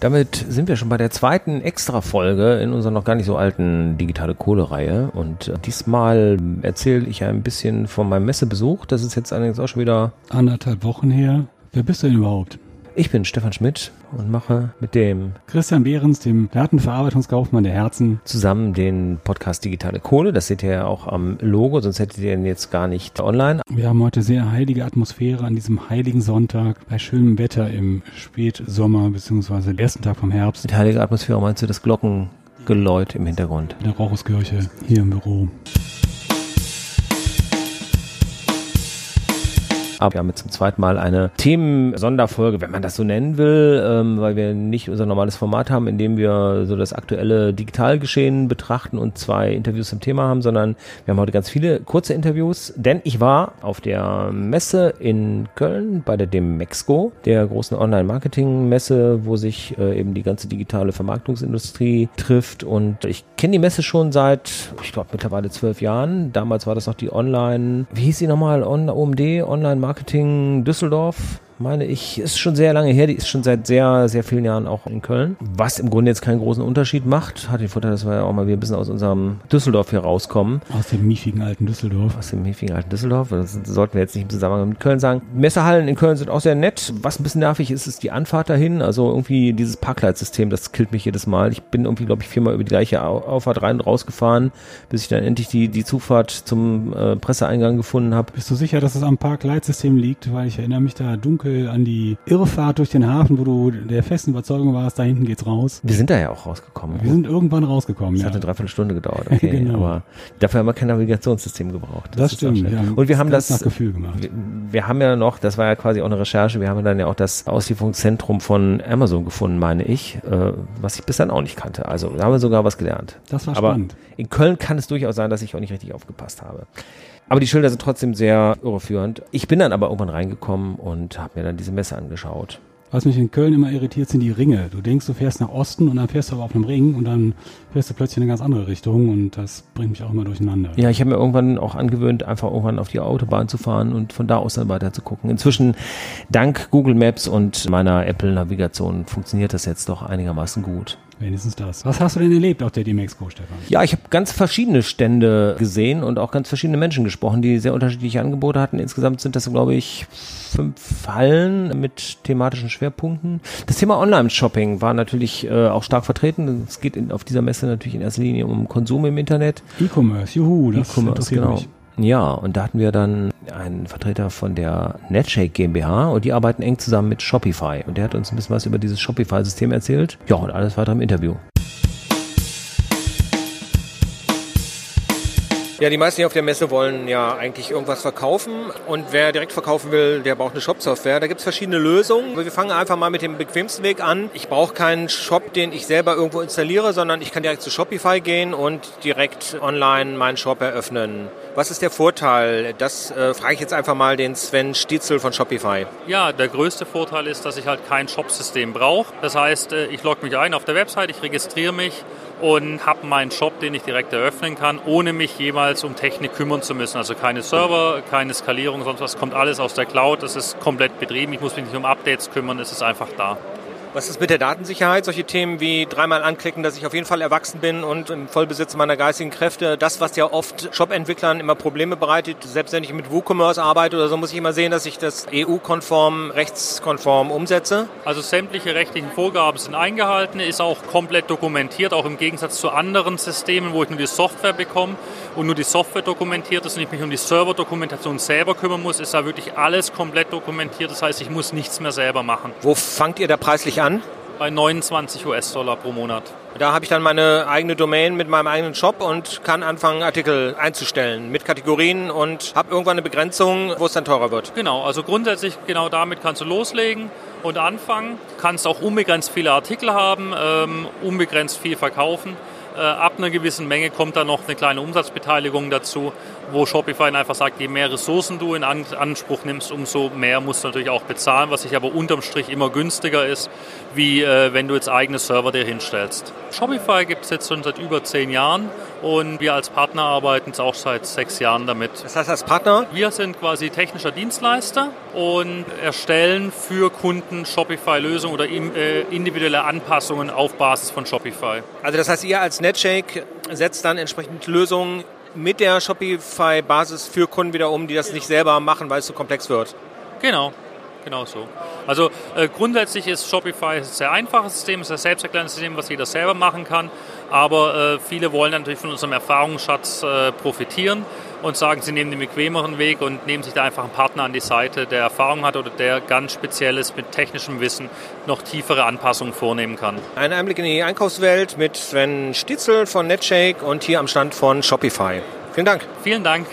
Damit sind wir schon bei der zweiten Extra-Folge in unserer noch gar nicht so alten digitale Kohle-Reihe. Und äh, diesmal erzähle ich ein bisschen von meinem Messebesuch. Das ist jetzt allerdings auch schon wieder anderthalb Wochen her. Wer bist du denn überhaupt? Ich bin Stefan Schmidt und mache mit dem Christian Behrens, dem Datenverarbeitungskaufmann der Herzen, zusammen den Podcast Digitale Kohle. Das seht ihr ja auch am Logo, sonst hättet ihr ihn jetzt gar nicht online. Wir haben heute sehr heilige Atmosphäre an diesem heiligen Sonntag bei schönem Wetter im Spätsommer bzw. ersten Tag vom Herbst. Mit heiliger Atmosphäre meinst du das Glockengeläut im Hintergrund? In der Raucheskirche hier im Büro. Aber wir haben jetzt zum zweiten Mal eine Themen-Sonderfolge, wenn man das so nennen will, ähm, weil wir nicht unser normales Format haben, in dem wir so das aktuelle Digitalgeschehen betrachten und zwei Interviews zum Thema haben, sondern wir haben heute ganz viele kurze Interviews, denn ich war auf der Messe in Köln bei der Demexco, der großen Online-Marketing-Messe, wo sich äh, eben die ganze digitale Vermarktungsindustrie trifft. Und ich kenne die Messe schon seit, ich glaube, mittlerweile zwölf Jahren. Damals war das noch die Online, wie hieß sie nochmal? OMD, Online-Marketing Marketing Düsseldorf meine ich, ist schon sehr lange her. Die ist schon seit sehr, sehr vielen Jahren auch in Köln. Was im Grunde jetzt keinen großen Unterschied macht. Hat den Vorteil, dass wir ja auch mal wieder ein bisschen aus unserem Düsseldorf hier rauskommen. Aus dem miefigen alten Düsseldorf. Aus dem miefigen alten Düsseldorf. Das sollten wir jetzt nicht im Zusammenhang mit Köln sagen. Messehallen in Köln sind auch sehr nett. Was ein bisschen nervig ist, ist die Anfahrt dahin. Also irgendwie dieses Parkleitsystem, das killt mich jedes Mal. Ich bin irgendwie, glaube ich, viermal über die gleiche Auffahrt rein und rausgefahren, bis ich dann endlich die, die Zufahrt zum äh, Presseeingang gefunden habe. Bist du sicher, dass es am Parkleitsystem liegt? Weil ich erinnere mich da dunkel Gedanke an die Irrfahrt durch den Hafen, wo du der festen Überzeugung warst, da hinten geht's raus. Wir sind da ja auch rausgekommen. Wir sind irgendwann rausgekommen, das ja. hat eine Dreiviertelstunde gedauert, okay. genau. Aber dafür haben wir kein Navigationssystem gebraucht. Das, das stimmt. Ja. Und wir haben das nach Gefühl gemacht. Wir, wir, haben ja noch, das war ja quasi auch eine Recherche, wir haben dann ja auch das Auslieferungszentrum von Amazon gefunden, meine ich, äh, was ich bis dann auch nicht kannte. Also da haben wir sogar was gelernt. Das war Aber spannend. In Köln kann es durchaus sein, dass ich auch nicht richtig aufgepasst habe. Aber die Schilder sind trotzdem sehr irreführend. Ich bin dann aber irgendwann reingekommen und habe mir dann diese Messe angeschaut. Was mich in Köln immer irritiert, sind die Ringe. Du denkst, du fährst nach Osten und dann fährst du aber auf einem Ring und dann fährst du plötzlich in eine ganz andere Richtung und das bringt mich auch immer durcheinander. Ja, ich habe mir irgendwann auch angewöhnt, einfach irgendwann auf die Autobahn zu fahren und von da aus dann weiter zu gucken. Inzwischen, dank Google Maps und meiner Apple-Navigation, funktioniert das jetzt doch einigermaßen gut. Wenigstens das. Was hast du denn erlebt auf der Demexco, Stefan? Ja, ich habe ganz verschiedene Stände gesehen und auch ganz verschiedene Menschen gesprochen, die sehr unterschiedliche Angebote hatten. Insgesamt sind das, glaube ich, fünf Hallen mit thematischen Schwerpunkten. Das Thema Online-Shopping war natürlich äh, auch stark vertreten. Es geht in, auf dieser Messe natürlich in erster Linie um Konsum im Internet. E-Commerce, juhu, das E-Commerce, genau. Mich. Ja, und da hatten wir dann einen Vertreter von der Netshake GmbH und die arbeiten eng zusammen mit Shopify. Und der hat uns ein bisschen was über dieses Shopify-System erzählt. Ja, und alles weiter im Interview. Ja, die meisten hier auf der Messe wollen ja eigentlich irgendwas verkaufen und wer direkt verkaufen will, der braucht eine Shop-Software. Da gibt es verschiedene Lösungen. Wir fangen einfach mal mit dem bequemsten Weg an. Ich brauche keinen Shop, den ich selber irgendwo installiere, sondern ich kann direkt zu Shopify gehen und direkt online meinen Shop eröffnen. Was ist der Vorteil? Das äh, frage ich jetzt einfach mal den Sven Stitzel von Shopify. Ja, der größte Vorteil ist, dass ich halt kein Shop-System brauche. Das heißt, äh, ich logge mich ein auf der Website, ich registriere mich und habe meinen Shop, den ich direkt eröffnen kann, ohne mich jeweils um Technik kümmern zu müssen. Also keine Server, keine Skalierung, sonst was kommt alles aus der Cloud. Das ist komplett betrieben. Ich muss mich nicht um Updates kümmern, es ist einfach da. Was ist mit der Datensicherheit? Solche Themen wie dreimal anklicken, dass ich auf jeden Fall erwachsen bin und im Vollbesitz meiner geistigen Kräfte. Das, was ja oft Shop-Entwicklern immer Probleme bereitet. Selbst wenn ich mit WooCommerce arbeite oder so, muss ich immer sehen, dass ich das EU-konform, rechtskonform umsetze. Also sämtliche rechtlichen Vorgaben sind eingehalten, ist auch komplett dokumentiert, auch im Gegensatz zu anderen Systemen, wo ich nur die Software bekomme und nur die Software dokumentiert ist und ich mich um die Server-Dokumentation selber kümmern muss, ist da wirklich alles komplett dokumentiert. Das heißt, ich muss nichts mehr selber machen. Wo fangt ihr da preislich an? Bei 29 US-Dollar pro Monat. Da habe ich dann meine eigene Domain mit meinem eigenen Shop und kann anfangen, Artikel einzustellen mit Kategorien und habe irgendwann eine Begrenzung, wo es dann teurer wird. Genau, also grundsätzlich genau damit kannst du loslegen und anfangen. Kannst auch unbegrenzt viele Artikel haben, ähm, unbegrenzt viel verkaufen. Äh, ab einer gewissen Menge kommt dann noch eine kleine Umsatzbeteiligung dazu, wo Shopify einfach sagt, je mehr Ressourcen du in Anspruch nimmst, umso mehr musst du natürlich auch bezahlen, was sich aber unterm Strich immer günstiger ist, wie äh, wenn du jetzt eigene Server dir hinstellst. Shopify gibt es jetzt schon seit über zehn Jahren und wir als Partner arbeiten auch seit sechs Jahren damit. Das heißt als Partner? Wir sind quasi technischer Dienstleister und erstellen für Kunden Shopify-Lösungen oder äh, individuelle Anpassungen auf Basis von Shopify. Also das heißt, ihr als Netshake setzt dann entsprechend Lösungen mit der Shopify-Basis für Kunden wieder um, die das nicht selber machen, weil es zu komplex wird. Genau, genau so. Also äh, grundsätzlich ist Shopify ein sehr einfaches System, es ist ein selbsterklärendes System, was jeder selber machen kann. Aber äh, viele wollen natürlich von unserem Erfahrungsschatz äh, profitieren und sagen, sie nehmen den bequemeren Weg und nehmen sich da einfach einen Partner an die Seite, der Erfahrung hat oder der ganz spezielles mit technischem Wissen noch tiefere Anpassungen vornehmen kann. Ein Einblick in die Einkaufswelt mit Sven Stitzel von Netshake und hier am Stand von Shopify. Vielen Dank. Vielen Dank.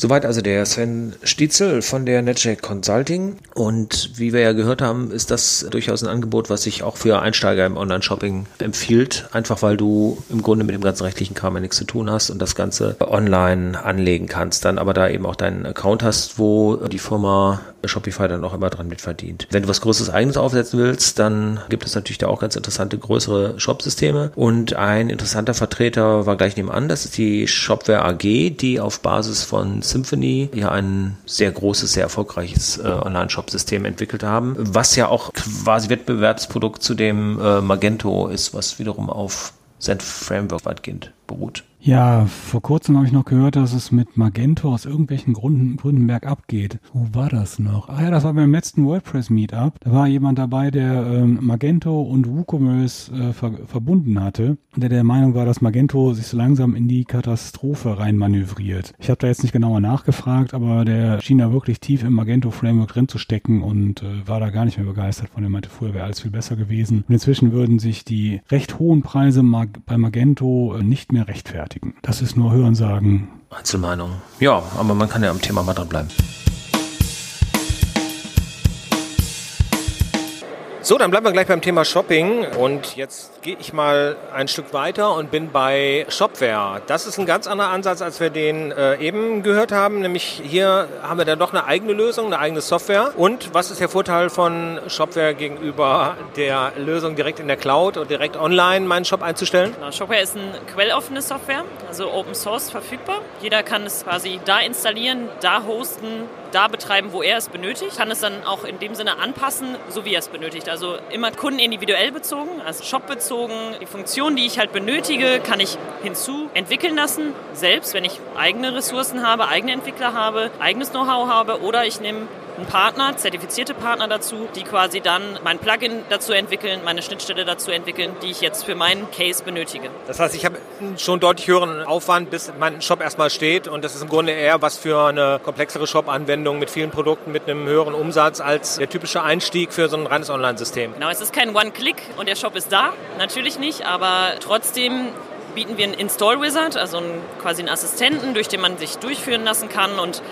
Soweit also der Sven Stitzel von der NetJack Consulting. Und wie wir ja gehört haben, ist das durchaus ein Angebot, was sich auch für Einsteiger im Online-Shopping empfiehlt. Einfach weil du im Grunde mit dem ganzen rechtlichen Kram nichts zu tun hast und das Ganze online anlegen kannst. Dann aber da eben auch deinen Account hast, wo die Firma Shopify dann auch immer dran mitverdient. Wenn du was Größeres eigenes aufsetzen willst, dann gibt es natürlich da auch ganz interessante größere Shop-Systeme. Und ein interessanter Vertreter war gleich nebenan, das ist die Shopware AG, die auf Basis von Symphony ja ein sehr großes, sehr erfolgreiches äh, Online-Shop-System entwickelt haben, was ja auch quasi Wettbewerbsprodukt zu dem äh, Magento ist, was wiederum auf Zen Framework weitgehend beruht. Ja, vor kurzem habe ich noch gehört, dass es mit Magento aus irgendwelchen Gründen, bergab geht. Wo war das noch? Ah ja, das war beim letzten WordPress Meetup. Da war jemand dabei, der ähm, Magento und WooCommerce äh, ver verbunden hatte der der Meinung war, dass Magento sich so langsam in die Katastrophe rein manövriert. Ich habe da jetzt nicht genauer nachgefragt, aber der schien da wirklich tief im Magento-Framework drin zu stecken und äh, war da gar nicht mehr begeistert von. Er meinte, früher wäre alles viel besser gewesen. Und inzwischen würden sich die recht hohen Preise mag bei Magento äh, nicht mehr rechtfertigen rechtfertigen. Das ist nur Hörensagen. Einzelmeinung. Ja, aber man kann ja am Thema mal dranbleiben. So, dann bleiben wir gleich beim Thema Shopping und jetzt gehe ich mal ein Stück weiter und bin bei Shopware. Das ist ein ganz anderer Ansatz, als wir den äh, eben gehört haben. Nämlich hier haben wir dann doch eine eigene Lösung, eine eigene Software. Und was ist der Vorteil von Shopware gegenüber der Lösung direkt in der Cloud und direkt online meinen Shop einzustellen? Genau, Shopware ist eine quelloffene Software, also Open Source verfügbar. Jeder kann es quasi da installieren, da hosten, da betreiben, wo er es benötigt, kann es dann auch in dem Sinne anpassen, so wie er es benötigt. Also immer kundenindividuell bezogen, also shopbezogen. Die Funktion, die ich halt benötige, kann ich hinzu entwickeln lassen, selbst wenn ich eigene Ressourcen habe, eigene Entwickler habe, eigenes Know-how habe oder ich nehme einen Partner, zertifizierte Partner dazu, die quasi dann mein Plugin dazu entwickeln, meine Schnittstelle dazu entwickeln, die ich jetzt für meinen Case benötige. Das heißt, ich habe schon deutlich höheren Aufwand, bis mein Shop erstmal steht und das ist im Grunde eher was für eine komplexere Shop-Anwendung mit vielen Produkten, mit einem höheren Umsatz als der typische Einstieg für so ein reines Online-System. Genau, es ist kein One-Click und der Shop ist da, natürlich nicht, aber trotzdem bieten wir einen Install Wizard, also einen, quasi einen Assistenten, durch den man sich durchführen lassen kann und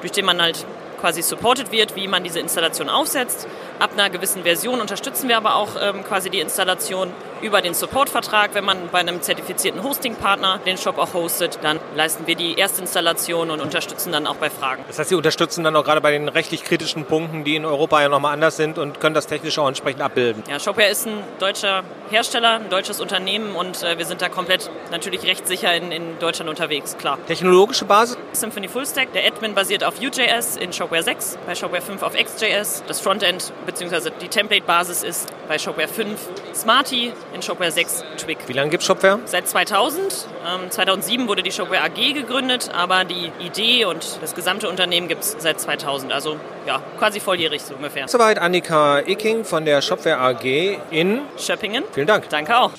durch den man halt quasi supported wird, wie man diese Installation aufsetzt. Ab einer gewissen Version unterstützen wir aber auch ähm, quasi die Installation über den Supportvertrag. Wenn man bei einem zertifizierten Hosting-Partner den Shop auch hostet, dann leisten wir die Erstinstallation und unterstützen dann auch bei Fragen. Das heißt, Sie unterstützen dann auch gerade bei den rechtlich kritischen Punkten, die in Europa ja nochmal anders sind und können das technisch auch entsprechend abbilden. Ja, Shopware ist ein deutscher Hersteller, ein deutsches Unternehmen und äh, wir sind da komplett natürlich rechtssicher in, in Deutschland unterwegs, klar. Technologische Basis? Symphony Fullstack. Der Admin basiert auf Vue.js in Shopware 6, bei Shopware 5 auf XJS. Das Frontend bzw. die Template-Basis ist bei Shopware 5 Smarty, in Shopware 6 Twig. Wie lange gibt es Shopware? Seit 2000. Ähm, 2007 wurde die Shopware AG gegründet, aber die Idee und das gesamte Unternehmen gibt es seit 2000. Also ja, quasi volljährig so ungefähr. Soweit Annika Icking von der Shopware AG in Schöppingen. Vielen Dank. Danke auch.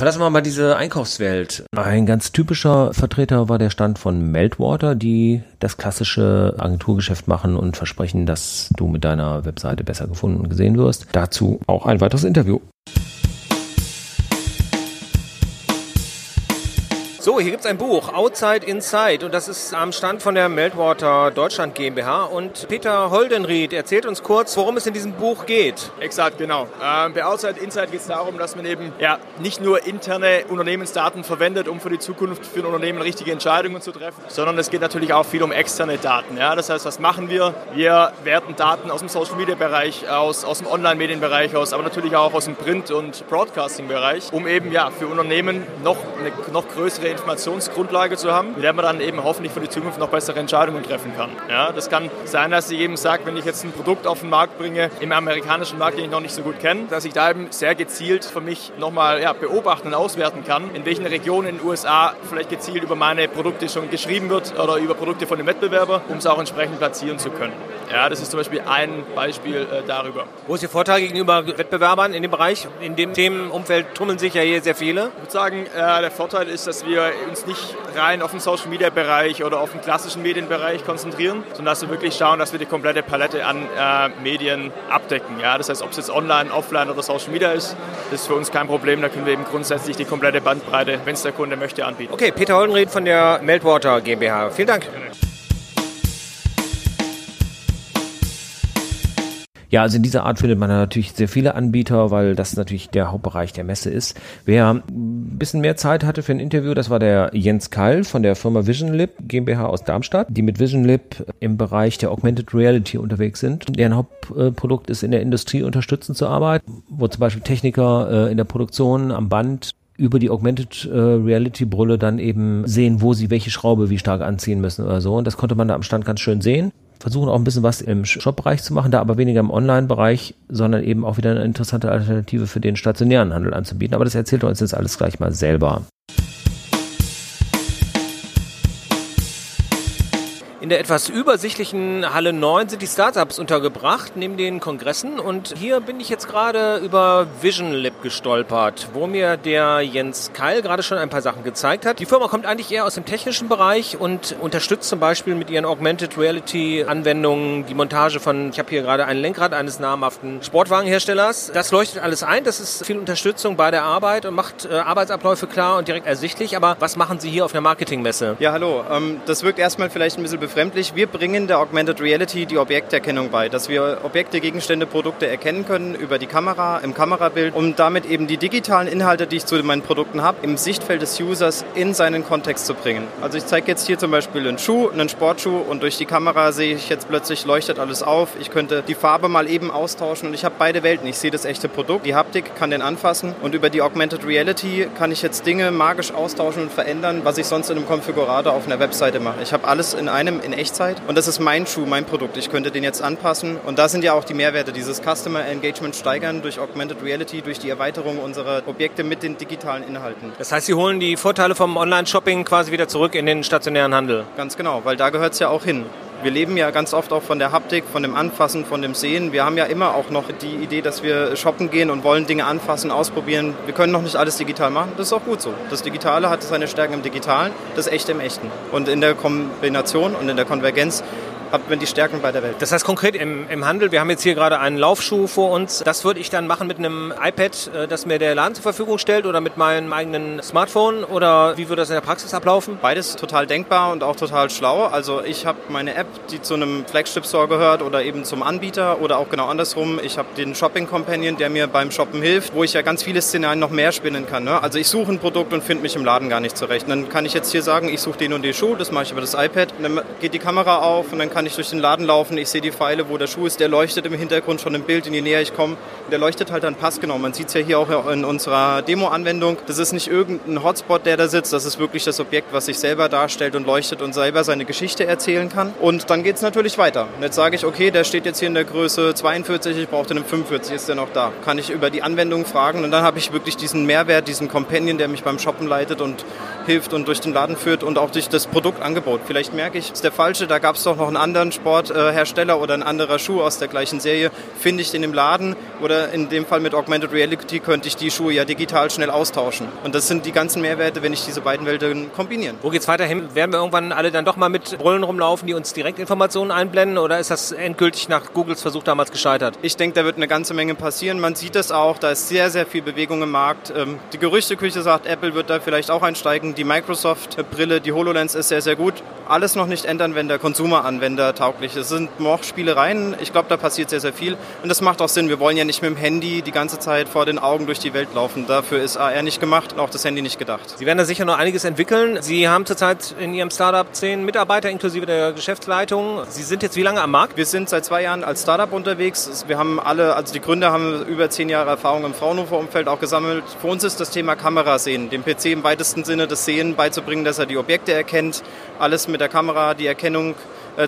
Verlassen wir mal diese Einkaufswelt. Ein ganz typischer Vertreter war der Stand von Meltwater, die das klassische Agenturgeschäft machen und versprechen, dass du mit deiner Webseite besser gefunden und gesehen wirst. Dazu auch ein weiteres Interview. So, hier gibt es ein Buch, Outside Inside, und das ist am Stand von der Meltwater Deutschland GmbH. Und Peter Holdenried erzählt uns kurz, worum es in diesem Buch geht. Exakt, genau. Ähm, bei Outside Inside geht es darum, dass man eben ja, nicht nur interne Unternehmensdaten verwendet, um für die Zukunft für ein Unternehmen richtige Entscheidungen zu treffen, sondern es geht natürlich auch viel um externe Daten. Ja? Das heißt, was machen wir? Wir werten Daten aus dem Social Media Bereich, aus, aus dem Online-Medienbereich aus, aber natürlich auch aus dem Print- und Broadcasting-Bereich, um eben ja, für Unternehmen noch eine noch größere Informationsgrundlage zu haben, mit der man dann eben hoffentlich für die Zukunft noch bessere Entscheidungen treffen kann. Ja, das kann sein, dass ich eben sage, wenn ich jetzt ein Produkt auf den Markt bringe, im amerikanischen Markt, den ich noch nicht so gut kenne, dass ich da eben sehr gezielt für mich nochmal ja, beobachten und auswerten kann, in welchen Regionen in den USA vielleicht gezielt über meine Produkte schon geschrieben wird oder über Produkte von dem Wettbewerber, um es auch entsprechend platzieren zu können. Ja, das ist zum Beispiel ein Beispiel äh, darüber. Wo ist Ihr Vorteil gegenüber Wettbewerbern in dem Bereich? In dem Themenumfeld tummeln sich ja hier sehr viele. Ich würde sagen, äh, der Vorteil ist, dass wir uns nicht rein auf den Social Media Bereich oder auf den klassischen Medienbereich konzentrieren, sondern dass wir wirklich schauen, dass wir die komplette Palette an äh, Medien abdecken. Ja, das heißt, ob es jetzt online, offline oder Social Media ist, das ist für uns kein Problem. Da können wir eben grundsätzlich die komplette Bandbreite, wenn es der Kunde möchte, anbieten. Okay, Peter Holdenried von der Meltwater GmbH. Vielen Dank. Ja, also in dieser Art findet man natürlich sehr viele Anbieter, weil das natürlich der Hauptbereich der Messe ist. Wer ein bisschen mehr Zeit hatte für ein Interview, das war der Jens Keil von der Firma VisionLib GmbH aus Darmstadt, die mit VisionLib im Bereich der Augmented Reality unterwegs sind. Deren Hauptprodukt ist in der Industrie unterstützend zu arbeiten, wo zum Beispiel Techniker äh, in der Produktion am Band über die Augmented äh, Reality Brille dann eben sehen, wo sie welche Schraube wie stark anziehen müssen oder so. Und das konnte man da am Stand ganz schön sehen versuchen auch ein bisschen was im Shop-Bereich zu machen, da aber weniger im Online-Bereich, sondern eben auch wieder eine interessante Alternative für den stationären Handel anzubieten. Aber das erzählt er uns jetzt alles gleich mal selber. In der etwas übersichtlichen Halle 9 sind die Startups untergebracht, neben den Kongressen. Und hier bin ich jetzt gerade über Vision Lab gestolpert, wo mir der Jens Keil gerade schon ein paar Sachen gezeigt hat. Die Firma kommt eigentlich eher aus dem technischen Bereich und unterstützt zum Beispiel mit ihren Augmented Reality Anwendungen die Montage von, ich habe hier gerade ein Lenkrad eines namhaften Sportwagenherstellers. Das leuchtet alles ein. Das ist viel Unterstützung bei der Arbeit und macht äh, Arbeitsabläufe klar und direkt ersichtlich. Aber was machen Sie hier auf der Marketingmesse? Ja, hallo. Ähm, das wirkt erstmal vielleicht ein bisschen befremdlich. Wir bringen der Augmented Reality die Objekterkennung bei, dass wir Objekte, Gegenstände, Produkte erkennen können über die Kamera, im Kamerabild, um damit eben die digitalen Inhalte, die ich zu meinen Produkten habe, im Sichtfeld des Users in seinen Kontext zu bringen. Also ich zeige jetzt hier zum Beispiel einen Schuh, einen Sportschuh und durch die Kamera sehe ich jetzt plötzlich leuchtet alles auf. Ich könnte die Farbe mal eben austauschen und ich habe beide Welten. Ich sehe das echte Produkt, die Haptik kann den anfassen und über die Augmented Reality kann ich jetzt Dinge magisch austauschen und verändern, was ich sonst in einem Konfigurator auf einer Webseite mache. Ich habe alles in einem in Echtzeit und das ist mein Schuh, mein Produkt. Ich könnte den jetzt anpassen und da sind ja auch die Mehrwerte, dieses Customer Engagement steigern durch Augmented Reality, durch die Erweiterung unserer Objekte mit den digitalen Inhalten. Das heißt, Sie holen die Vorteile vom Online-Shopping quasi wieder zurück in den stationären Handel? Ganz genau, weil da gehört es ja auch hin. Wir leben ja ganz oft auch von der Haptik, von dem Anfassen, von dem Sehen. Wir haben ja immer auch noch die Idee, dass wir shoppen gehen und wollen Dinge anfassen, ausprobieren. Wir können noch nicht alles digital machen. Das ist auch gut so. Das Digitale hat seine Stärken im Digitalen, das Echte im Echten. Und in der Kombination und in der Konvergenz hat man die Stärken bei der Welt. Das heißt konkret im, im Handel, wir haben jetzt hier gerade einen Laufschuh vor uns. Das würde ich dann machen mit einem iPad, äh, das mir der Laden zur Verfügung stellt oder mit meinem eigenen Smartphone oder wie würde das in der Praxis ablaufen? Beides total denkbar und auch total schlau. Also ich habe meine App, die zu einem Flagship Store gehört oder eben zum Anbieter oder auch genau andersrum. Ich habe den Shopping Companion, der mir beim Shoppen hilft, wo ich ja ganz viele Szenarien noch mehr spinnen kann. Ne? Also ich suche ein Produkt und finde mich im Laden gar nicht zurecht. Und dann kann ich jetzt hier sagen, ich suche den und den Schuh, das mache ich über das iPad. Und dann geht die Kamera auf und dann kann kann ich durch den Laden laufen, ich sehe die Pfeile, wo der Schuh ist, der leuchtet im Hintergrund schon im Bild, in je näher ich komme. Der leuchtet halt dann passgenau. Man sieht es ja hier auch in unserer Demo-Anwendung. Das ist nicht irgendein Hotspot, der da sitzt, das ist wirklich das Objekt, was sich selber darstellt und leuchtet und selber seine Geschichte erzählen kann. Und dann geht es natürlich weiter. Und jetzt sage ich, okay, der steht jetzt hier in der Größe 42, ich brauche den im 45, ist der noch da? Kann ich über die Anwendung fragen und dann habe ich wirklich diesen Mehrwert, diesen Companion, der mich beim Shoppen leitet und hilft und durch den Laden führt und auch durch das Produktangebot. Vielleicht merke ich, ist der falsche, da gab es doch noch einen anderen Sporthersteller oder ein anderer Schuh aus der gleichen Serie, finde ich den im Laden oder in dem Fall mit Augmented Reality könnte ich die Schuhe ja digital schnell austauschen. Und das sind die ganzen Mehrwerte, wenn ich diese beiden Welten kombinieren. Wo geht's weiterhin? Werden wir irgendwann alle dann doch mal mit Brüllen rumlaufen, die uns direkt Informationen einblenden oder ist das endgültig nach Googles Versuch damals gescheitert? Ich denke, da wird eine ganze Menge passieren. Man sieht es auch, da ist sehr, sehr viel Bewegung im Markt. Ähm, die Gerüchteküche sagt, Apple wird da vielleicht auch einsteigen. Die Microsoft-Brille, die HoloLens ist sehr, sehr gut. Alles noch nicht ändern, wenn der Konsumeranwender tauglich ist. Es sind noch Spielereien. Ich glaube, da passiert sehr, sehr viel. Und das macht auch Sinn. Wir wollen ja nicht mit dem Handy die ganze Zeit vor den Augen durch die Welt laufen. Dafür ist AR nicht gemacht und auch das Handy nicht gedacht. Sie werden da sicher noch einiges entwickeln. Sie haben zurzeit in Ihrem Startup zehn Mitarbeiter inklusive der Geschäftsleitung. Sie sind jetzt wie lange am Markt? Wir sind seit zwei Jahren als Startup unterwegs. Wir haben alle, also die Gründer haben über zehn Jahre Erfahrung im Fraunhofer-Umfeld auch gesammelt. Für uns ist das Thema Kamera sehen, dem PC im weitesten Sinne das Sehen beizubringen, dass er die Objekte erkennt. Alles mit der Kamera, die Erkennung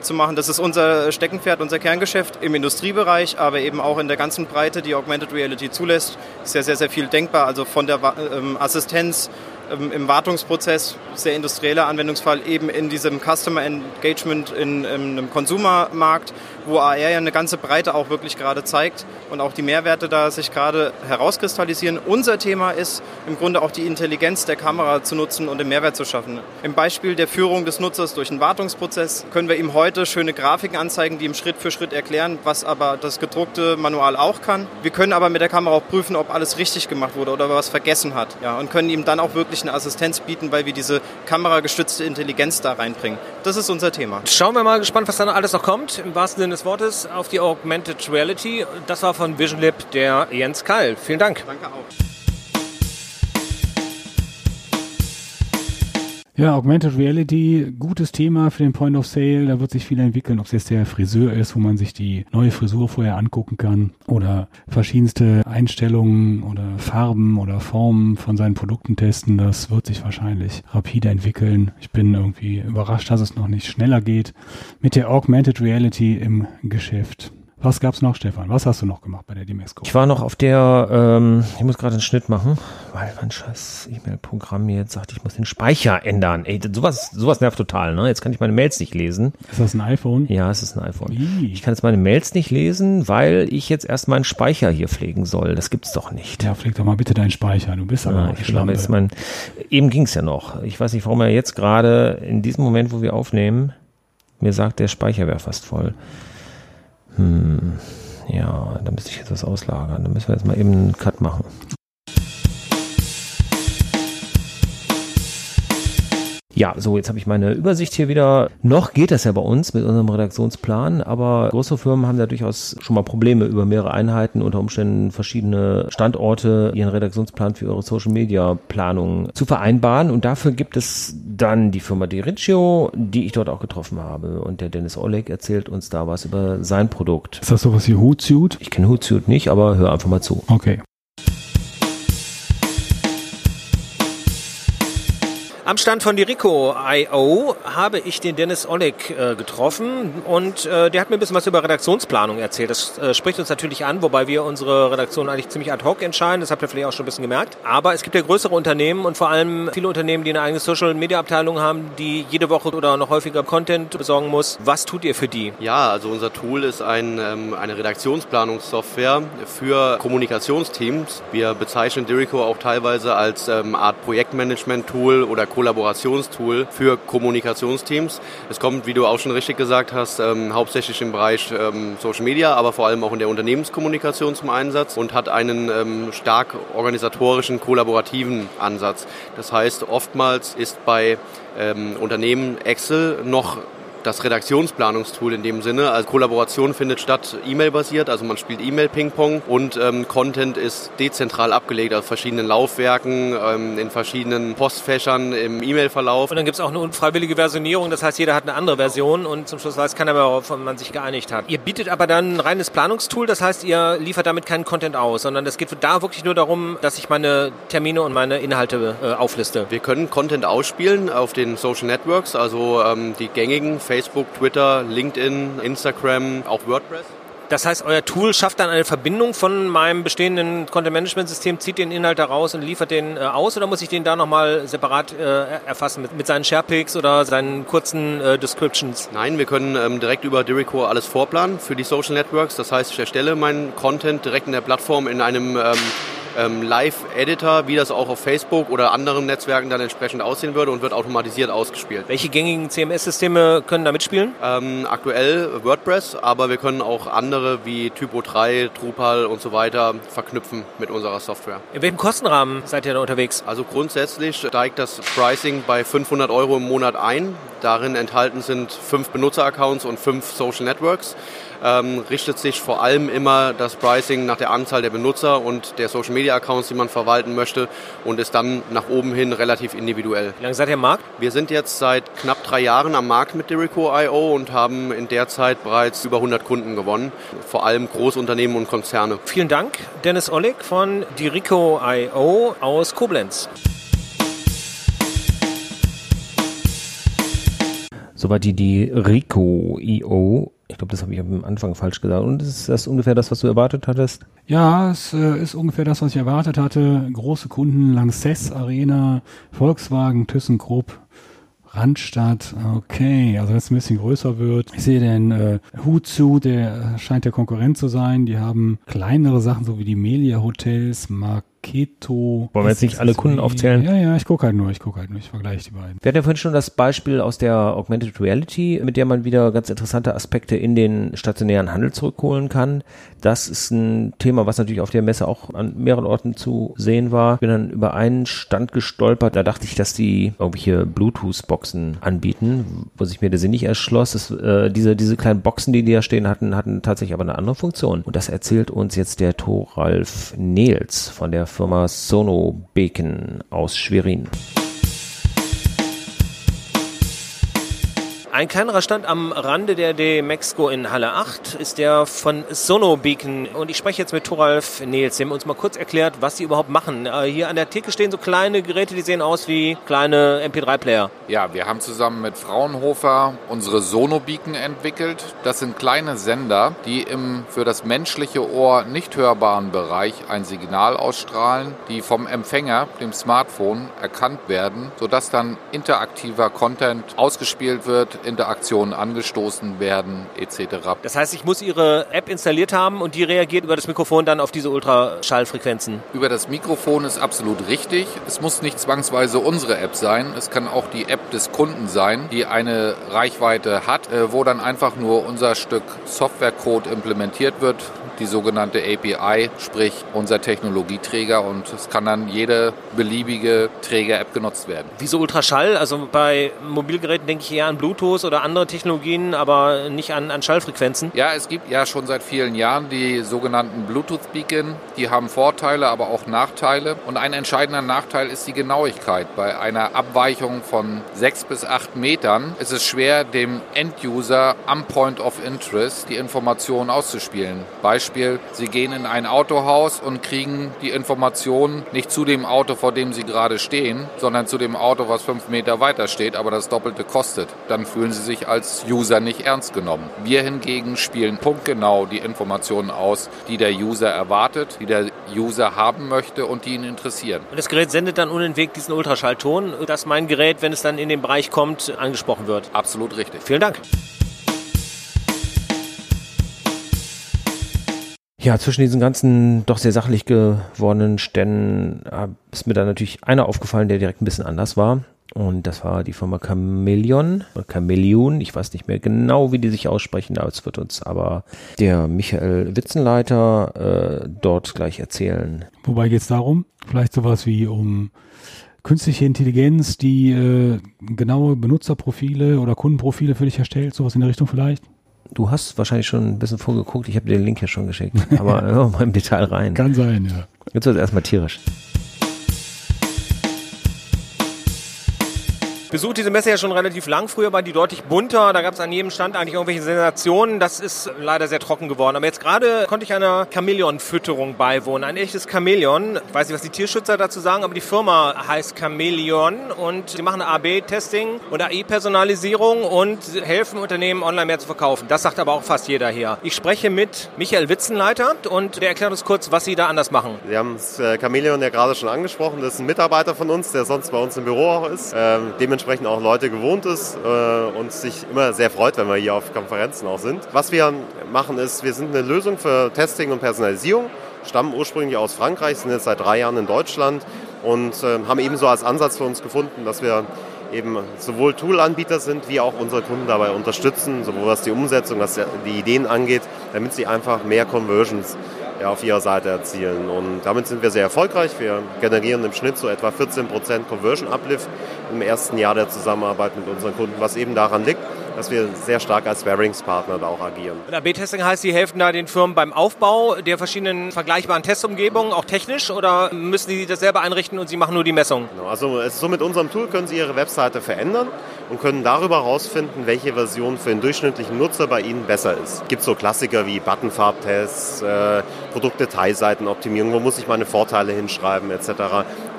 zu machen. Das ist unser Steckenpferd, unser Kerngeschäft im Industriebereich, aber eben auch in der ganzen Breite, die Augmented Reality zulässt. Sehr, sehr, sehr viel denkbar. Also von der ähm, Assistenz ähm, im Wartungsprozess, sehr industrieller Anwendungsfall, eben in diesem Customer Engagement in, in einem Konsumermarkt, wo AR ja eine ganze Breite auch wirklich gerade zeigt und auch die Mehrwerte da sich gerade herauskristallisieren. Unser Thema ist im Grunde auch die Intelligenz der Kamera zu nutzen und den Mehrwert zu schaffen. Im Beispiel der Führung des Nutzers durch einen Wartungsprozess können wir ihm heute schöne Grafiken anzeigen, die ihm Schritt für Schritt erklären, was aber das gedruckte Manual auch kann. Wir können aber mit der Kamera auch prüfen, ob alles richtig gemacht wurde oder was vergessen hat. Ja, und können ihm dann auch wirklich eine Assistenz bieten, weil wir diese kameragestützte Intelligenz da reinbringen. Das ist unser Thema. Schauen wir mal gespannt, was da noch alles noch kommt, im wahrsten Sinne des Wortes, auf die Augmented Reality. Das war von Vision Lab der Jens Keil. Vielen Dank. Danke auch. Ja, Augmented Reality, gutes Thema für den Point of Sale. Da wird sich viel entwickeln, ob es jetzt der Friseur ist, wo man sich die neue Frisur vorher angucken kann oder verschiedenste Einstellungen oder Farben oder Formen von seinen Produkten testen. Das wird sich wahrscheinlich rapide entwickeln. Ich bin irgendwie überrascht, dass es noch nicht schneller geht mit der Augmented Reality im Geschäft. Was gab's noch, Stefan? Was hast du noch gemacht bei der Dimexco? Ich war noch auf der, ähm, ich muss gerade einen Schnitt machen, weil mein scheiß E-Mail-Programm mir jetzt sagt, ich muss den Speicher ändern. Ey, sowas, sowas nervt total, ne? Jetzt kann ich meine Mails nicht lesen. Ist das ein iPhone? Ja, es ist ein iPhone. Wie? Ich kann jetzt meine Mails nicht lesen, weil ich jetzt erst meinen Speicher hier pflegen soll. Das gibt's doch nicht. Ja, pfleg doch mal bitte deinen Speicher. Du bist aber Ja, ich glaube, jetzt mein, eben ging's ja noch. Ich weiß nicht, warum er jetzt gerade in diesem Moment, wo wir aufnehmen, mir sagt, der Speicher wäre fast voll. Hm, ja, da müsste ich jetzt was auslagern. Da müssen wir jetzt mal eben einen Cut machen. Ja, so, jetzt habe ich meine Übersicht hier wieder. Noch geht das ja bei uns mit unserem Redaktionsplan, aber größere Firmen haben da durchaus schon mal Probleme über mehrere Einheiten, unter Umständen verschiedene Standorte, ihren Redaktionsplan für ihre Social Media Planung zu vereinbaren. Und dafür gibt es dann die Firma Dericcio, die ich dort auch getroffen habe. Und der Dennis Oleg erzählt uns da was über sein Produkt. Ist das sowas wie Hootsuite? Ich kenne Hootsuite nicht, aber hör einfach mal zu. Okay. Am Stand von Dirico.io habe ich den Dennis Oleg äh, getroffen und äh, der hat mir ein bisschen was über Redaktionsplanung erzählt. Das äh, spricht uns natürlich an, wobei wir unsere Redaktion eigentlich ziemlich ad hoc entscheiden. Das habt ihr vielleicht auch schon ein bisschen gemerkt. Aber es gibt ja größere Unternehmen und vor allem viele Unternehmen, die eine eigene Social Media Abteilung haben, die jede Woche oder noch häufiger Content besorgen muss. Was tut ihr für die? Ja, also unser Tool ist ein, ähm, eine Redaktionsplanungssoftware für Kommunikationsteams. Wir bezeichnen Dirico auch teilweise als ähm, Art Projektmanagement-Tool oder Kollaborationstool für Kommunikationsteams. Es kommt, wie du auch schon richtig gesagt hast, ähm, hauptsächlich im Bereich ähm, Social Media, aber vor allem auch in der Unternehmenskommunikation zum Einsatz und hat einen ähm, stark organisatorischen, kollaborativen Ansatz. Das heißt, oftmals ist bei ähm, Unternehmen Excel noch das Redaktionsplanungstool in dem Sinne. Also Kollaboration findet statt E-Mail-basiert, also man spielt E-Mail-Ping-Pong und ähm, Content ist dezentral abgelegt auf verschiedenen Laufwerken, ähm, in verschiedenen Postfächern im E-Mail-Verlauf. Und dann gibt es auch eine unfreiwillige Versionierung, das heißt, jeder hat eine andere Version und zum Schluss weiß keiner mehr, worauf man sich geeinigt hat. Ihr bietet aber dann ein reines Planungstool, das heißt, ihr liefert damit keinen Content aus, sondern es geht da wirklich nur darum, dass ich meine Termine und meine Inhalte äh, aufliste. Wir können Content ausspielen auf den Social Networks, also ähm, die gängigen Facebook, Twitter, LinkedIn, Instagram, auch WordPress. Das heißt, euer Tool schafft dann eine Verbindung von meinem bestehenden Content-Management-System, zieht den Inhalt da raus und liefert den äh, aus oder muss ich den da nochmal separat äh, erfassen mit, mit seinen Sharepics oder seinen kurzen äh, Descriptions? Nein, wir können ähm, direkt über Dirico alles vorplanen für die Social Networks. Das heißt, ich erstelle meinen Content direkt in der Plattform in einem ähm, ähm, Live-Editor, wie das auch auf Facebook oder anderen Netzwerken dann entsprechend aussehen würde und wird automatisiert ausgespielt. Welche gängigen CMS-Systeme können da mitspielen? Ähm, aktuell WordPress, aber wir können auch andere wie Typo 3, Drupal und so weiter verknüpfen mit unserer Software. In welchem Kostenrahmen seid ihr da unterwegs? Also grundsätzlich steigt das Pricing bei 500 Euro im Monat ein. Darin enthalten sind fünf Benutzeraccounts und fünf Social Networks ähm, richtet sich vor allem immer das Pricing nach der Anzahl der Benutzer und der Social Media Accounts, die man verwalten möchte und ist dann nach oben hin relativ individuell. Wie lange seid ihr am Markt? Wir sind jetzt seit knapp drei Jahren am Markt mit Dirico.io und haben in der Zeit bereits über 100 Kunden gewonnen, vor allem Großunternehmen und Konzerne. Vielen Dank, Dennis Ollig von Dirico.io aus Koblenz. Soweit die, die Rico.io ich glaube, das habe ich am Anfang falsch gesagt. Und ist das ungefähr das, was du erwartet hattest? Ja, es äh, ist ungefähr das, was ich erwartet hatte. Große Kunden, Lanxess Arena, Volkswagen, ThyssenKrupp, Randstadt, okay, also wenn es ein bisschen größer wird. Ich sehe den äh, Hutsu, der scheint der Konkurrent zu sein. Die haben kleinere Sachen, so wie die Melia Hotels, Mark Keto. Wollen wir jetzt nicht alle Kunden aufzählen? Ja, ja, ich gucke halt nur, ich gucke halt nur, ich vergleiche die beiden. Wir hatten ja vorhin schon das Beispiel aus der Augmented Reality, mit der man wieder ganz interessante Aspekte in den stationären Handel zurückholen kann. Das ist ein Thema, was natürlich auf der Messe auch an mehreren Orten zu sehen war. Ich bin dann über einen Stand gestolpert, da dachte ich, dass die irgendwelche Bluetooth-Boxen anbieten, wo sich mir der Sinn nicht erschloss. Das, äh, diese, diese kleinen Boxen, die die da stehen hatten, hatten tatsächlich aber eine andere Funktion. Und das erzählt uns jetzt der Thoralf Nels von der Firma Sono Bacon aus Schwerin. Ein kleinerer Stand am Rande der D-Mexiko in Halle 8 ist der von Sono Beacon. Und ich spreche jetzt mit Thoralf Nils, der uns mal kurz erklärt, was sie überhaupt machen. Äh, hier an der Theke stehen so kleine Geräte, die sehen aus wie kleine MP3-Player. Ja, wir haben zusammen mit Fraunhofer unsere Sono Beacon entwickelt. Das sind kleine Sender, die im für das menschliche Ohr nicht hörbaren Bereich ein Signal ausstrahlen, die vom Empfänger, dem Smartphone, erkannt werden, sodass dann interaktiver Content ausgespielt wird Interaktionen angestoßen werden etc. Das heißt, ich muss Ihre App installiert haben und die reagiert über das Mikrofon dann auf diese Ultraschallfrequenzen? Über das Mikrofon ist absolut richtig. Es muss nicht zwangsweise unsere App sein. Es kann auch die App des Kunden sein, die eine Reichweite hat, äh, wo dann einfach nur unser Stück Softwarecode implementiert wird die sogenannte API, sprich unser Technologieträger und es kann dann jede beliebige Träger-App genutzt werden. Wieso Ultraschall? Also bei Mobilgeräten denke ich eher an Bluetooth oder andere Technologien, aber nicht an, an Schallfrequenzen. Ja, es gibt ja schon seit vielen Jahren die sogenannten Bluetooth-Beacon. Die haben Vorteile, aber auch Nachteile. Und ein entscheidender Nachteil ist die Genauigkeit. Bei einer Abweichung von sechs bis acht Metern ist es schwer, dem End-User am Point of Interest die Informationen auszuspielen. Beispiel Beispiel, Sie gehen in ein Autohaus und kriegen die Informationen nicht zu dem Auto, vor dem Sie gerade stehen, sondern zu dem Auto, was fünf Meter weiter steht, aber das Doppelte kostet. Dann fühlen Sie sich als User nicht ernst genommen. Wir hingegen spielen punktgenau die Informationen aus, die der User erwartet, die der User haben möchte und die ihn interessieren. Und das Gerät sendet dann unentwegt diesen Ultraschallton, dass mein Gerät, wenn es dann in den Bereich kommt, angesprochen wird. Absolut richtig. Vielen Dank. Ja, zwischen diesen ganzen doch sehr sachlich gewordenen Ständen äh, ist mir dann natürlich einer aufgefallen, der direkt ein bisschen anders war. Und das war die Firma Chameleon Chameleon. Ich weiß nicht mehr genau, wie die sich aussprechen. Das wird uns aber der Michael Witzenleiter äh, dort gleich erzählen. Wobei geht es darum? Vielleicht sowas wie um künstliche Intelligenz, die äh, genaue Benutzerprofile oder Kundenprofile für dich erstellt. Sowas in der Richtung vielleicht? Du hast wahrscheinlich schon ein bisschen vorgeguckt. Ich habe dir den Link ja schon geschickt. Aber wir mal im Detail rein. Kann sein, ja. Jetzt wird es erstmal tierisch. Besuche diese Messe ja schon relativ lang. Früher war die deutlich bunter. Da gab es an jedem Stand eigentlich irgendwelche Sensationen. Das ist leider sehr trocken geworden. Aber jetzt gerade konnte ich einer Chamäleon-Fütterung beiwohnen. Ein echtes Chamäleon. Ich weiß nicht, was die Tierschützer dazu sagen, aber die Firma heißt Chamäleon und sie machen AB-Testing und AI-Personalisierung und helfen Unternehmen online mehr zu verkaufen. Das sagt aber auch fast jeder hier. Ich spreche mit Michael Witzenleiter und der erklärt uns kurz, was sie da anders machen. Sie haben das äh, Chamäleon ja gerade schon angesprochen. Das ist ein Mitarbeiter von uns, der sonst bei uns im Büro auch ist. Ähm, auch Leute gewohnt ist äh, und sich immer sehr freut, wenn wir hier auf Konferenzen auch sind. Was wir machen ist, wir sind eine Lösung für Testing und Personalisierung, stammen ursprünglich aus Frankreich, sind jetzt seit drei Jahren in Deutschland und äh, haben ebenso als Ansatz für uns gefunden, dass wir eben sowohl Toolanbieter sind, wie auch unsere Kunden dabei unterstützen, sowohl was die Umsetzung, was die Ideen angeht, damit sie einfach mehr Conversions auf ihrer Seite erzielen. Und damit sind wir sehr erfolgreich. Wir generieren im Schnitt so etwa 14% Conversion Uplift im ersten Jahr der Zusammenarbeit mit unseren Kunden, was eben daran liegt, dass wir sehr stark als Bearingspartner da auch agieren. AB-Testing heißt, Sie helfen da den Firmen beim Aufbau der verschiedenen vergleichbaren Testumgebungen, auch technisch, oder müssen Sie das selber einrichten und Sie machen nur die Messung? Genau, also so mit unserem Tool können Sie Ihre Webseite verändern und können darüber herausfinden, welche Version für den durchschnittlichen Nutzer bei Ihnen besser ist. Es gibt so Klassiker wie Buttonfarbtests, äh, Produktdetailseitenoptimierung, wo muss ich meine Vorteile hinschreiben etc.,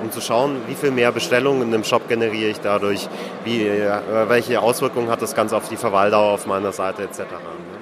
um zu schauen, wie viel mehr Bestellungen in einem Shop generiere ich dadurch, wie, äh, welche Auswirkungen hat das Ganze auf die Verweildauer auf meiner Seite etc.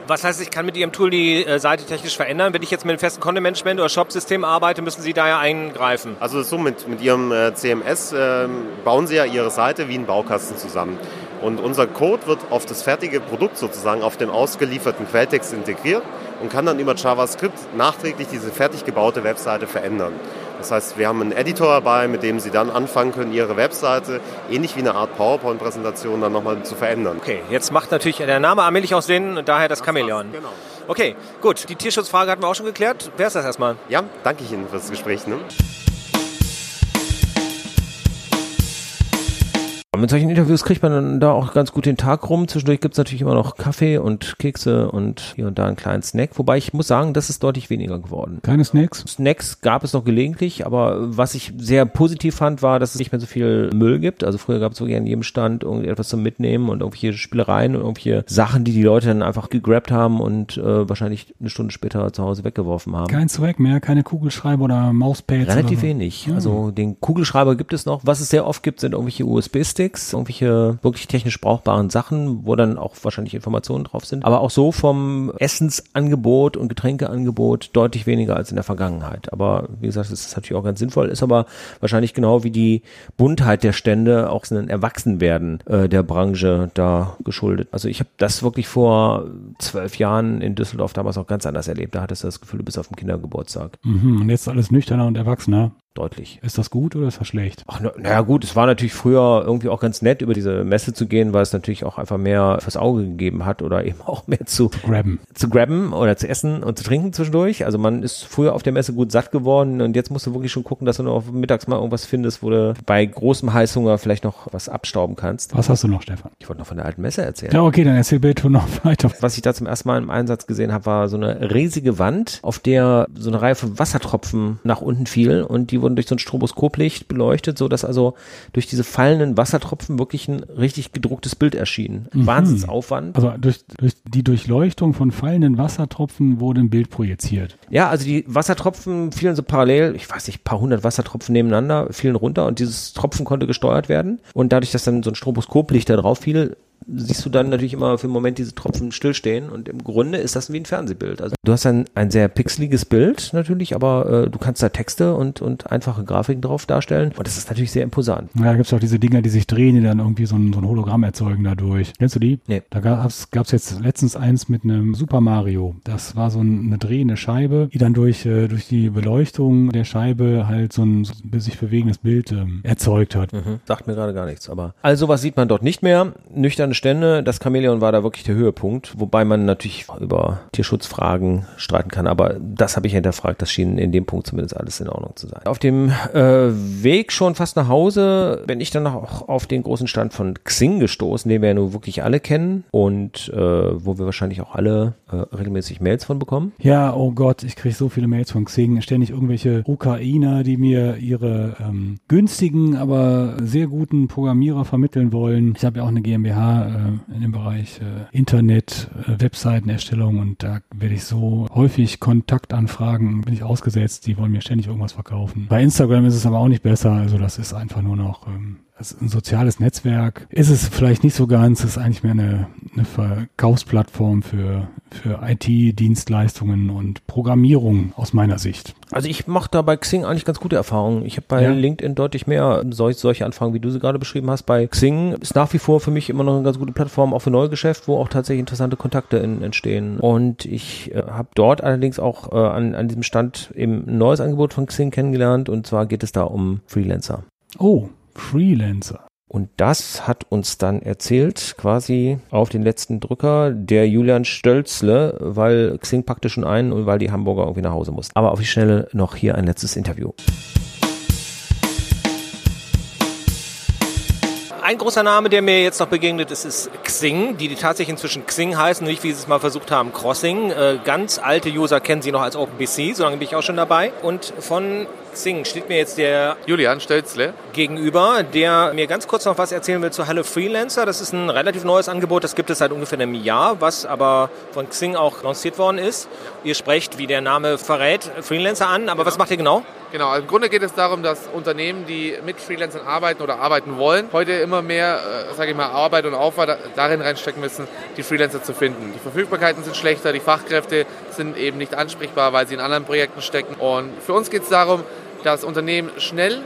Was heißt, ich kann mit Ihrem Tool die äh, Seite technisch verändern? Wenn ich jetzt mit einem festen Content-Management oder Shop-System arbeite, müssen Sie da ja eingreifen. Also so mit, mit Ihrem äh, CMS äh, bauen Sie ja Ihre Seite wie einen Baukasten zusammen. Und unser Code wird auf das fertige Produkt sozusagen, auf den ausgelieferten Quelltext integriert und kann dann über JavaScript nachträglich diese fertig gebaute Webseite verändern. Das heißt, wir haben einen Editor dabei, mit dem Sie dann anfangen können, Ihre Webseite ähnlich wie eine Art PowerPoint-Präsentation dann nochmal zu verändern. Okay, jetzt macht natürlich der Name allmählich auch Sinn und daher das, das Chamäleon. Genau. Okay, gut. Die Tierschutzfrage hatten wir auch schon geklärt. Wer ist das erstmal? Ja, danke ich Ihnen fürs Gespräch. Ne? Mit solchen Interviews kriegt man dann da auch ganz gut den Tag rum. Zwischendurch gibt es natürlich immer noch Kaffee und Kekse und hier und da einen kleinen Snack. Wobei ich muss sagen, das ist deutlich weniger geworden. Keine Snacks? Snacks gab es noch gelegentlich, aber was ich sehr positiv fand, war, dass es nicht mehr so viel Müll gibt. Also früher gab es wirklich an jedem Stand irgendetwas zum Mitnehmen und irgendwelche Spielereien und irgendwelche Sachen, die die Leute dann einfach gegrabt haben und äh, wahrscheinlich eine Stunde später zu Hause weggeworfen haben. Kein Swag mehr, keine Kugelschreiber oder Mauspads? Relativ so. wenig. Ja. Also den Kugelschreiber gibt es noch. Was es sehr oft gibt, sind irgendwelche USB-Sticks Sticks, irgendwelche wirklich technisch brauchbaren Sachen, wo dann auch wahrscheinlich Informationen drauf sind. Aber auch so vom Essensangebot und Getränkeangebot deutlich weniger als in der Vergangenheit. Aber wie gesagt, das ist natürlich auch ganz sinnvoll, ist aber wahrscheinlich genau wie die Buntheit der Stände auch ein Erwachsenwerden äh, der Branche da geschuldet. Also ich habe das wirklich vor zwölf Jahren in Düsseldorf damals auch ganz anders erlebt. Da hattest du das Gefühl, du bist auf dem Kindergeburtstag. Mhm, und jetzt alles nüchterner und erwachsener deutlich. Ist das gut oder ist das schlecht? Ach, naja na gut, es war natürlich früher irgendwie auch ganz nett, über diese Messe zu gehen, weil es natürlich auch einfach mehr fürs Auge gegeben hat oder eben auch mehr zu, zu grabben. Zu grabben oder zu essen und zu trinken zwischendurch. Also man ist früher auf der Messe gut satt geworden und jetzt musst du wirklich schon gucken, dass du noch mittags mal irgendwas findest, wo du bei großem Heißhunger vielleicht noch was abstauben kannst. Was hast du noch, Stefan? Ich wollte noch von der alten Messe erzählen. Ja, okay, dann erzähl bitte noch weiter. Was ich da zum ersten Mal im Einsatz gesehen habe, war so eine riesige Wand, auf der so eine Reihe von Wassertropfen nach unten fiel und die wurden durch so ein Stroboskop Teleskoplicht beleuchtet, so dass also durch diese fallenden Wassertropfen wirklich ein richtig gedrucktes Bild erschien. Mhm. Wahnsinnsaufwand. Also durch, durch die Durchleuchtung von fallenden Wassertropfen wurde ein Bild projiziert. Ja, also die Wassertropfen fielen so parallel, ich weiß nicht, paar hundert Wassertropfen nebeneinander, fielen runter und dieses Tropfen konnte gesteuert werden. Und dadurch, dass dann so ein Stroboskoplicht da drauf fiel, siehst du dann natürlich immer für einen Moment diese Tropfen stillstehen und im Grunde ist das wie ein Fernsehbild. Also du hast ein, ein sehr pixeliges Bild natürlich, aber äh, du kannst da Texte und, und einfache Grafiken drauf darstellen und das ist natürlich sehr imposant. Ja, da gibt es auch diese Dinger, die sich drehen, die dann irgendwie so ein, so ein Hologramm erzeugen dadurch. Kennst du die? Nee. Da gab es jetzt letztens eins mit einem Super Mario. Das war so eine drehende Scheibe, die dann durch, äh, durch die Beleuchtung der Scheibe halt so ein so sich bewegendes Bild ähm, erzeugt hat. Mhm. Sagt mir gerade gar nichts, aber also was sieht man dort nicht mehr? Nüchtern interessante Stände. Das Chamäleon war da wirklich der Höhepunkt, wobei man natürlich über Tierschutzfragen streiten kann. Aber das habe ich hinterfragt. Das schien in dem Punkt zumindest alles in Ordnung zu sein. Auf dem äh, Weg schon fast nach Hause bin ich dann auch auf den großen Stand von Xing gestoßen, den wir ja nun wirklich alle kennen und äh, wo wir wahrscheinlich auch alle äh, regelmäßig Mails von bekommen. Ja, oh Gott, ich kriege so viele Mails von Xing. Ständig irgendwelche Ukrainer, die mir ihre ähm, günstigen, aber sehr guten Programmierer vermitteln wollen. Ich habe ja auch eine GmbH äh, in dem Bereich äh, Internet, äh, Webseitenerstellung und da werde ich so häufig Kontaktanfragen bin ich ausgesetzt. Die wollen mir ständig irgendwas verkaufen. Bei Instagram ist es aber auch nicht besser. Also das ist einfach nur noch ähm, ist ein soziales Netzwerk. Ist es vielleicht nicht so ganz. Es ist eigentlich mehr eine, eine Verkaufsplattform für, für IT-Dienstleistungen und Programmierung aus meiner Sicht. Also ich mache da bei Xing eigentlich ganz gute Erfahrungen. Ich habe bei ja. LinkedIn deutlich mehr solch, solche Anfragen, wie du sie gerade beschrieben hast. Bei Xing ist nach wie vor für mich immer noch eine ganz gute Plattform, auch für Neugeschäft, wo auch tatsächlich interessante Kontakte in, entstehen. Und ich äh, habe dort allerdings auch äh, an, an diesem Stand eben ein neues Angebot von Xing kennengelernt. Und zwar geht es da um Freelancer. Oh, Freelancer. Und das hat uns dann erzählt, quasi auf den letzten Drücker, der Julian Stölzle, weil Xing packte schon ein und weil die Hamburger irgendwie nach Hause mussten. Aber auf die Schnelle noch hier ein letztes Interview. Ein großer Name, der mir jetzt noch begegnet ist, ist Xing, die, die tatsächlich inzwischen Xing heißen, nicht wie sie es mal versucht haben, Crossing. Äh, ganz alte User kennen sie noch als OpenBC, so lange bin ich auch schon dabei. Und von Xing steht mir jetzt der Julian Stölzle gegenüber, der mir ganz kurz noch was erzählen will zu Hello Freelancer. Das ist ein relativ neues Angebot, das gibt es seit ungefähr einem Jahr, was aber von Xing auch lanciert worden ist. Ihr sprecht, wie der Name verrät, Freelancer an, aber genau. was macht ihr genau? Genau, also im Grunde geht es darum, dass Unternehmen, die mit Freelancern arbeiten oder arbeiten wollen, heute immer mehr, äh, sage ich mal, Arbeit und Aufwand darin reinstecken müssen, die Freelancer zu finden. Die Verfügbarkeiten sind schlechter, die Fachkräfte sind eben nicht ansprechbar, weil sie in anderen Projekten stecken. Und für uns geht es darum, das Unternehmen schnell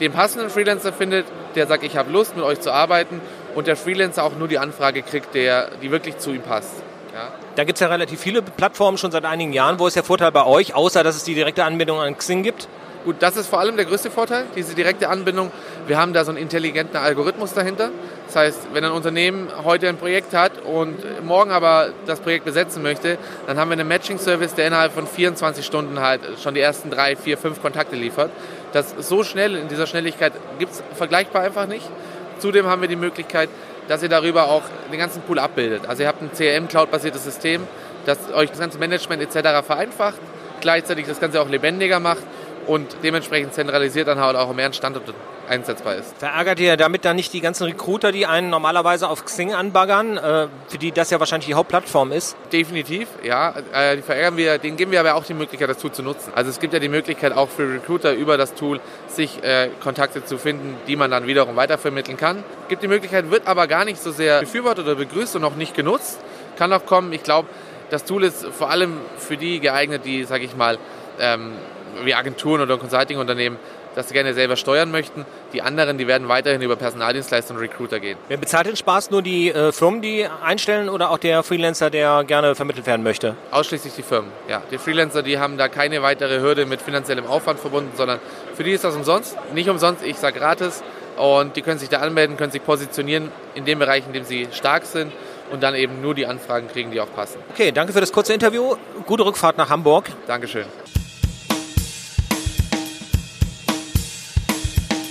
den passenden Freelancer findet, der sagt, ich habe Lust, mit euch zu arbeiten und der Freelancer auch nur die Anfrage kriegt, der, die wirklich zu ihm passt. Ja. Da gibt es ja relativ viele Plattformen schon seit einigen Jahren. Wo ist der Vorteil bei euch, außer dass es die direkte Anbindung an Xing gibt? Gut, das ist vor allem der größte Vorteil, diese direkte Anbindung. Wir haben da so einen intelligenten Algorithmus dahinter. Das heißt, wenn ein Unternehmen heute ein Projekt hat und morgen aber das Projekt besetzen möchte, dann haben wir einen Matching-Service, der innerhalb von 24 Stunden halt schon die ersten drei, vier, fünf Kontakte liefert. Das so schnell, in dieser Schnelligkeit gibt es vergleichbar einfach nicht. Zudem haben wir die Möglichkeit, dass ihr darüber auch den ganzen Pool abbildet. Also ihr habt ein CRM-Cloud-basiertes System, das euch das ganze Management etc. vereinfacht, gleichzeitig das Ganze auch lebendiger macht und dementsprechend zentralisiert dann halt auch an mehreren Standorten einsetzbar ist. Verärgert ihr damit dann nicht die ganzen Recruiter, die einen normalerweise auf Xing anbaggern, äh, für die das ja wahrscheinlich die Hauptplattform ist? Definitiv, ja. Äh, die verärgern wir, denen geben wir aber auch die Möglichkeit, das Tool zu nutzen. Also es gibt ja die Möglichkeit auch für Recruiter über das Tool sich äh, Kontakte zu finden, die man dann wiederum weitervermitteln kann. Gibt die Möglichkeit, wird aber gar nicht so sehr befürwortet oder begrüßt und auch nicht genutzt. Kann auch kommen. Ich glaube, das Tool ist vor allem für die geeignet, die, sage ich mal, ähm, wie Agenturen oder Consulting-Unternehmen das sie gerne selber steuern möchten. Die anderen, die werden weiterhin über Personaldienstleister und Recruiter gehen. Wer bezahlt den Spaß? Nur die äh, Firmen, die einstellen oder auch der Freelancer, der gerne vermittelt werden möchte? Ausschließlich die Firmen, ja. Die Freelancer, die haben da keine weitere Hürde mit finanziellem Aufwand verbunden, sondern für die ist das umsonst. Nicht umsonst, ich sage gratis. Und die können sich da anmelden, können sich positionieren in dem Bereich, in dem sie stark sind und dann eben nur die Anfragen kriegen, die auch passen. Okay, danke für das kurze Interview. Gute Rückfahrt nach Hamburg. Dankeschön.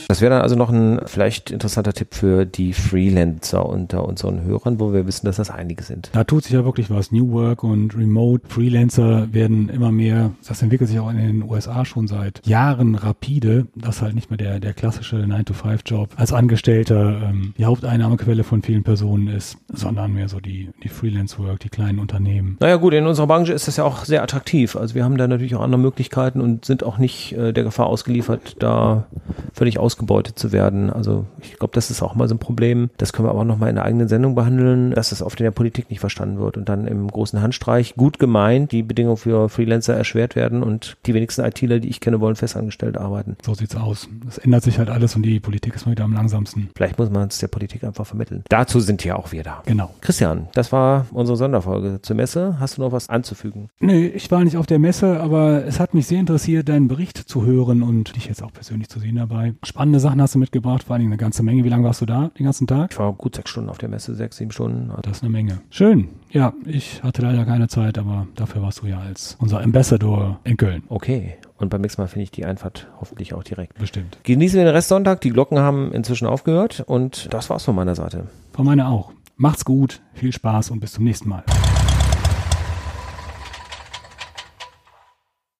Das wäre dann also noch ein vielleicht interessanter Tipp für die Freelancer unter unseren Hörern, wo wir wissen, dass das einige sind. Da tut sich ja wirklich was. New Work und Remote Freelancer werden immer mehr, das entwickelt sich auch in den USA schon seit Jahren rapide, dass halt nicht mehr der, der klassische 9-to-5-Job als Angestellter ähm, die Haupteinnahmequelle von vielen Personen ist, sondern mehr so die, die Freelance-Work, die kleinen Unternehmen. Naja gut, in unserer Branche ist das ja auch sehr attraktiv. Also wir haben da natürlich auch andere Möglichkeiten und sind auch nicht äh, der Gefahr ausgeliefert, da völlig ausgegangen ausgebeutet zu werden. Also ich glaube, das ist auch mal so ein Problem. Das können wir aber auch nochmal in der eigenen Sendung behandeln, dass das oft in der Politik nicht verstanden wird und dann im großen Handstreich gut gemeint die Bedingungen für Freelancer erschwert werden und die wenigsten ITler, die ich kenne, wollen festangestellt arbeiten. So sieht's aus. Es ändert sich halt alles und die Politik ist mal wieder am langsamsten. Vielleicht muss man es der Politik einfach vermitteln. Dazu sind ja auch wir da. Genau. Christian, das war unsere Sonderfolge zur Messe. Hast du noch was anzufügen? Nee, ich war nicht auf der Messe, aber es hat mich sehr interessiert, deinen Bericht zu hören und dich jetzt auch persönlich zu sehen dabei. dabei. Spannende Sachen hast du mitgebracht, vor allen Dingen eine ganze Menge. Wie lange warst du da den ganzen Tag? Ich war gut sechs Stunden auf der Messe, sechs, sieben Stunden. Das ist eine Menge. Schön. Ja, ich hatte leider keine Zeit, aber dafür warst du ja als unser Ambassador in Köln. Okay. Und beim nächsten Mal finde ich die Einfahrt hoffentlich auch direkt. Bestimmt. Genießen wir den Rest Sonntag. Die Glocken haben inzwischen aufgehört und das war's von meiner Seite. Von meiner auch. Macht's gut, viel Spaß und bis zum nächsten Mal.